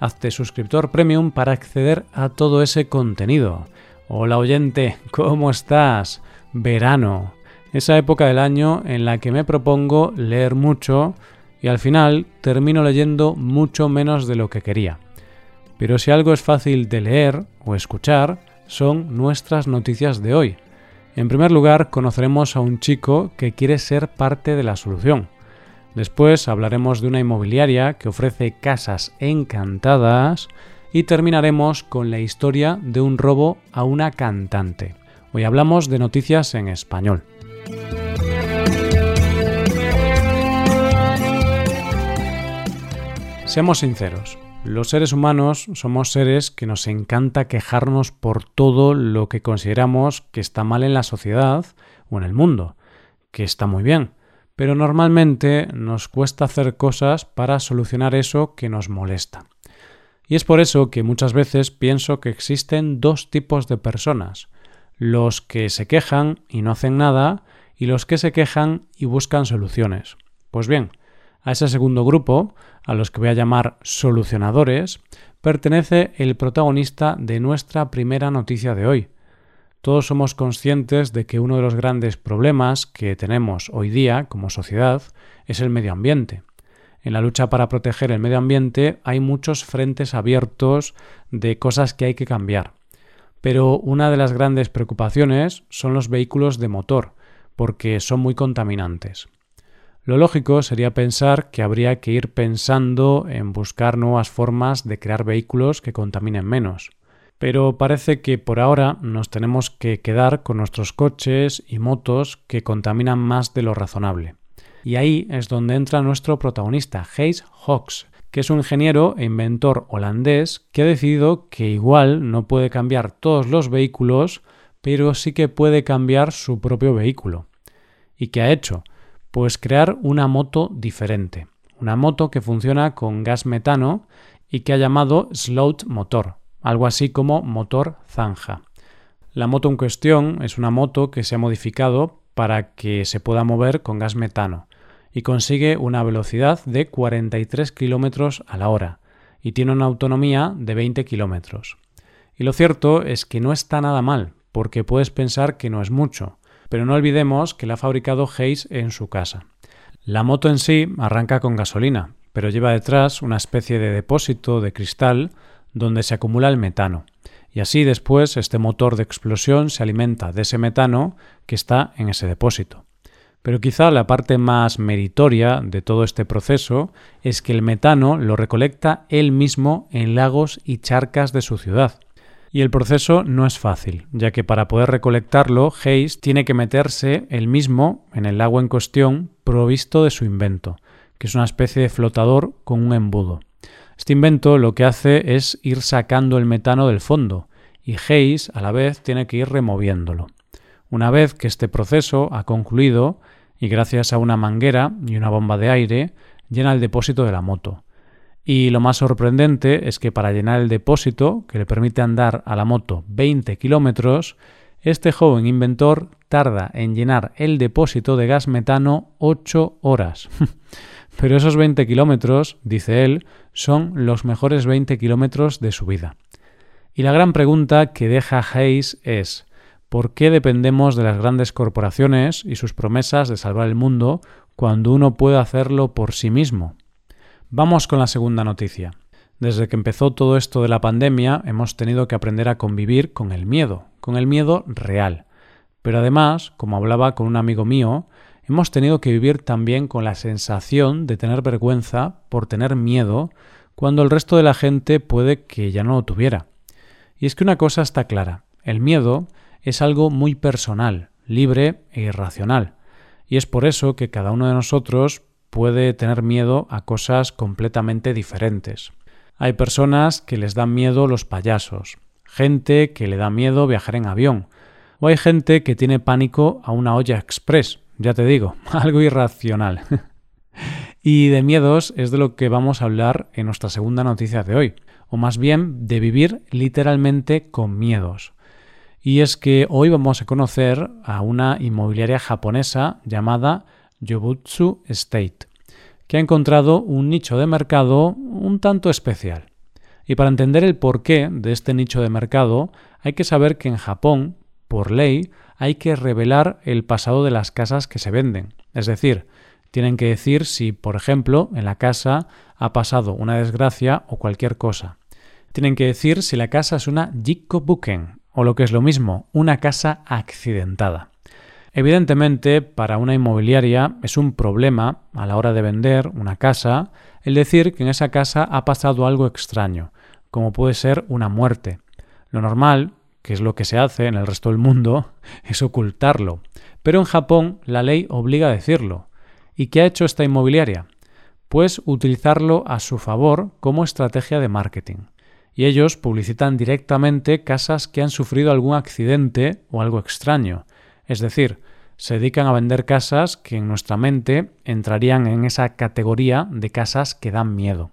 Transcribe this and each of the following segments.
hazte suscriptor premium para acceder a todo ese contenido. Hola oyente, ¿cómo estás? Verano, esa época del año en la que me propongo leer mucho y al final termino leyendo mucho menos de lo que quería. Pero si algo es fácil de leer o escuchar, son nuestras noticias de hoy. En primer lugar, conoceremos a un chico que quiere ser parte de la solución. Después hablaremos de una inmobiliaria que ofrece casas encantadas y terminaremos con la historia de un robo a una cantante. Hoy hablamos de noticias en español. Seamos sinceros, los seres humanos somos seres que nos encanta quejarnos por todo lo que consideramos que está mal en la sociedad o en el mundo, que está muy bien pero normalmente nos cuesta hacer cosas para solucionar eso que nos molesta. Y es por eso que muchas veces pienso que existen dos tipos de personas, los que se quejan y no hacen nada y los que se quejan y buscan soluciones. Pues bien, a ese segundo grupo, a los que voy a llamar solucionadores, pertenece el protagonista de nuestra primera noticia de hoy, todos somos conscientes de que uno de los grandes problemas que tenemos hoy día como sociedad es el medio ambiente. En la lucha para proteger el medio ambiente hay muchos frentes abiertos de cosas que hay que cambiar. Pero una de las grandes preocupaciones son los vehículos de motor, porque son muy contaminantes. Lo lógico sería pensar que habría que ir pensando en buscar nuevas formas de crear vehículos que contaminen menos pero parece que por ahora nos tenemos que quedar con nuestros coches y motos que contaminan más de lo razonable. Y ahí es donde entra nuestro protagonista, Hayes Hawks, que es un ingeniero e inventor holandés que ha decidido que igual no puede cambiar todos los vehículos, pero sí que puede cambiar su propio vehículo. ¿Y qué ha hecho? Pues crear una moto diferente, una moto que funciona con gas metano y que ha llamado Sloat Motor algo así como motor zanja. La moto en cuestión es una moto que se ha modificado para que se pueda mover con gas metano y consigue una velocidad de 43 km a la hora y tiene una autonomía de 20 km. Y lo cierto es que no está nada mal, porque puedes pensar que no es mucho, pero no olvidemos que la ha fabricado Hayes en su casa. La moto en sí arranca con gasolina, pero lleva detrás una especie de depósito de cristal donde se acumula el metano. Y así después este motor de explosión se alimenta de ese metano que está en ese depósito. Pero quizá la parte más meritoria de todo este proceso es que el metano lo recolecta él mismo en lagos y charcas de su ciudad. Y el proceso no es fácil, ya que para poder recolectarlo, Hayes tiene que meterse él mismo en el lago en cuestión provisto de su invento, que es una especie de flotador con un embudo. Este invento lo que hace es ir sacando el metano del fondo y Hayes a la vez tiene que ir removiéndolo. Una vez que este proceso ha concluido y gracias a una manguera y una bomba de aire llena el depósito de la moto. Y lo más sorprendente es que para llenar el depósito, que le permite andar a la moto 20 kilómetros, este joven inventor tarda en llenar el depósito de gas metano 8 horas. Pero esos 20 kilómetros, dice él, son los mejores 20 kilómetros de su vida. Y la gran pregunta que deja Hayes es ¿por qué dependemos de las grandes corporaciones y sus promesas de salvar el mundo cuando uno puede hacerlo por sí mismo? Vamos con la segunda noticia. Desde que empezó todo esto de la pandemia hemos tenido que aprender a convivir con el miedo, con el miedo real. Pero además, como hablaba con un amigo mío, hemos tenido que vivir también con la sensación de tener vergüenza por tener miedo cuando el resto de la gente puede que ya no lo tuviera. Y es que una cosa está clara, el miedo es algo muy personal, libre e irracional, y es por eso que cada uno de nosotros puede tener miedo a cosas completamente diferentes. Hay personas que les dan miedo los payasos, gente que le da miedo viajar en avión, o hay gente que tiene pánico a una olla express, ya te digo, algo irracional. y de miedos es de lo que vamos a hablar en nuestra segunda noticia de hoy, o más bien de vivir literalmente con miedos. Y es que hoy vamos a conocer a una inmobiliaria japonesa llamada Yobutsu State, que ha encontrado un nicho de mercado un tanto especial. Y para entender el porqué de este nicho de mercado, hay que saber que en Japón, por ley, hay que revelar el pasado de las casas que se venden. Es decir, tienen que decir si, por ejemplo, en la casa ha pasado una desgracia o cualquier cosa. Tienen que decir si la casa es una Jikko-buken, o lo que es lo mismo, una casa accidentada. Evidentemente, para una inmobiliaria es un problema a la hora de vender una casa el decir que en esa casa ha pasado algo extraño, como puede ser una muerte. Lo normal, que es lo que se hace en el resto del mundo, es ocultarlo. Pero en Japón la ley obliga a decirlo. ¿Y qué ha hecho esta inmobiliaria? Pues utilizarlo a su favor como estrategia de marketing. Y ellos publicitan directamente casas que han sufrido algún accidente o algo extraño. Es decir, se dedican a vender casas que en nuestra mente entrarían en esa categoría de casas que dan miedo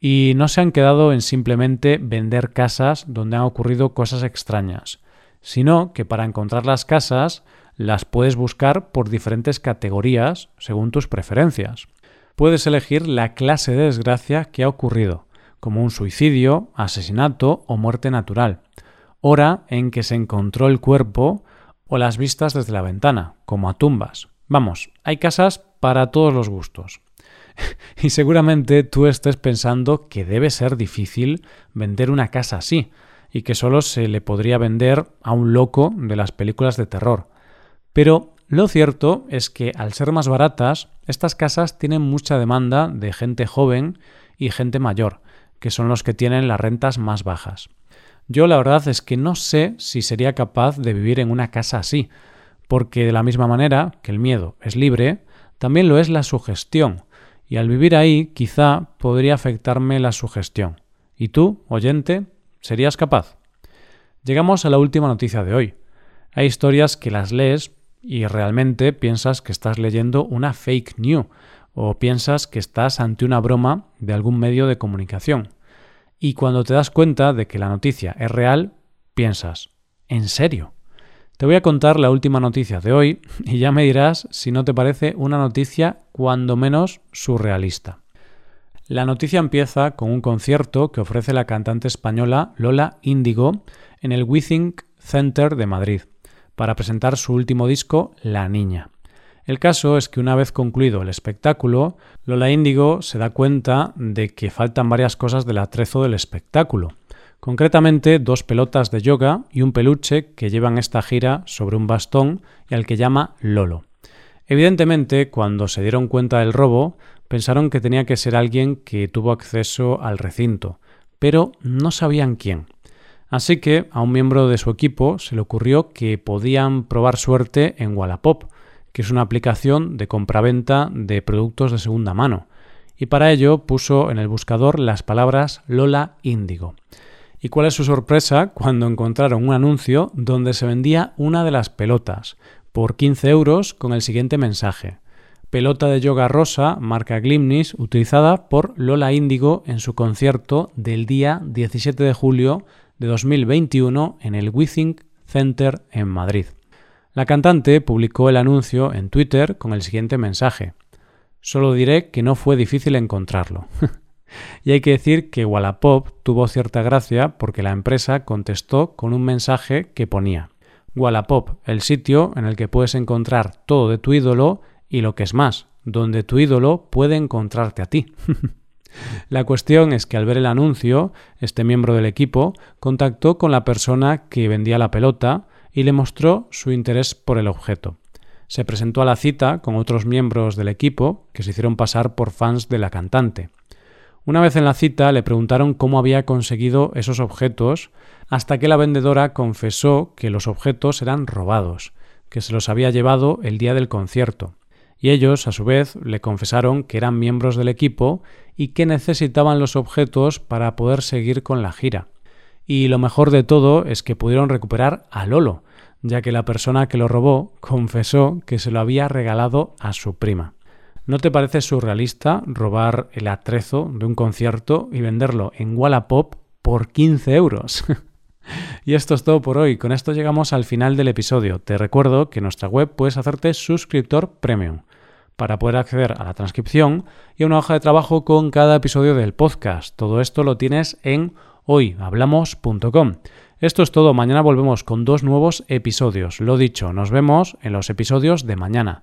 y no se han quedado en simplemente vender casas donde han ocurrido cosas extrañas, sino que para encontrar las casas las puedes buscar por diferentes categorías según tus preferencias. Puedes elegir la clase de desgracia que ha ocurrido, como un suicidio, asesinato o muerte natural, hora en que se encontró el cuerpo o las vistas desde la ventana, como a tumbas. Vamos, hay casas para todos los gustos. y seguramente tú estés pensando que debe ser difícil vender una casa así y que solo se le podría vender a un loco de las películas de terror. Pero lo cierto es que al ser más baratas, estas casas tienen mucha demanda de gente joven y gente mayor, que son los que tienen las rentas más bajas. Yo la verdad es que no sé si sería capaz de vivir en una casa así, porque de la misma manera que el miedo es libre, también lo es la sugestión, y al vivir ahí quizá podría afectarme la sugestión. ¿Y tú, oyente, serías capaz? Llegamos a la última noticia de hoy. Hay historias que las lees y realmente piensas que estás leyendo una fake news o piensas que estás ante una broma de algún medio de comunicación. Y cuando te das cuenta de que la noticia es real, piensas, ¿en serio? Te voy a contar la última noticia de hoy y ya me dirás si no te parece una noticia cuando menos surrealista. La noticia empieza con un concierto que ofrece la cantante española Lola Índigo en el WeThink Center de Madrid para presentar su último disco La Niña. El caso es que una vez concluido el espectáculo, Lola Índigo se da cuenta de que faltan varias cosas del atrezo del espectáculo concretamente dos pelotas de yoga y un peluche que llevan esta gira sobre un bastón y al que llama Lolo. Evidentemente, cuando se dieron cuenta del robo, pensaron que tenía que ser alguien que tuvo acceso al recinto, pero no sabían quién. Así que a un miembro de su equipo se le ocurrió que podían probar suerte en Wallapop, que es una aplicación de compraventa de productos de segunda mano, y para ello puso en el buscador las palabras Lola Índigo. ¿Y cuál es su sorpresa cuando encontraron un anuncio donde se vendía una de las pelotas por 15 euros con el siguiente mensaje? Pelota de yoga rosa, marca Glimnis, utilizada por Lola Índigo en su concierto del día 17 de julio de 2021 en el WeThink Center en Madrid. La cantante publicó el anuncio en Twitter con el siguiente mensaje. Solo diré que no fue difícil encontrarlo. Y hay que decir que Wallapop tuvo cierta gracia porque la empresa contestó con un mensaje que ponía Wallapop, el sitio en el que puedes encontrar todo de tu ídolo y lo que es más, donde tu ídolo puede encontrarte a ti. la cuestión es que al ver el anuncio, este miembro del equipo contactó con la persona que vendía la pelota y le mostró su interés por el objeto. Se presentó a la cita con otros miembros del equipo que se hicieron pasar por fans de la cantante. Una vez en la cita le preguntaron cómo había conseguido esos objetos hasta que la vendedora confesó que los objetos eran robados, que se los había llevado el día del concierto. Y ellos, a su vez, le confesaron que eran miembros del equipo y que necesitaban los objetos para poder seguir con la gira. Y lo mejor de todo es que pudieron recuperar a Lolo, ya que la persona que lo robó confesó que se lo había regalado a su prima. ¿No te parece surrealista robar el atrezo de un concierto y venderlo en Wallapop por 15 euros? y esto es todo por hoy. Con esto llegamos al final del episodio. Te recuerdo que en nuestra web puedes hacerte suscriptor premium para poder acceder a la transcripción y a una hoja de trabajo con cada episodio del podcast. Todo esto lo tienes en hoyhablamos.com. Esto es todo, mañana volvemos con dos nuevos episodios. Lo dicho, nos vemos en los episodios de mañana.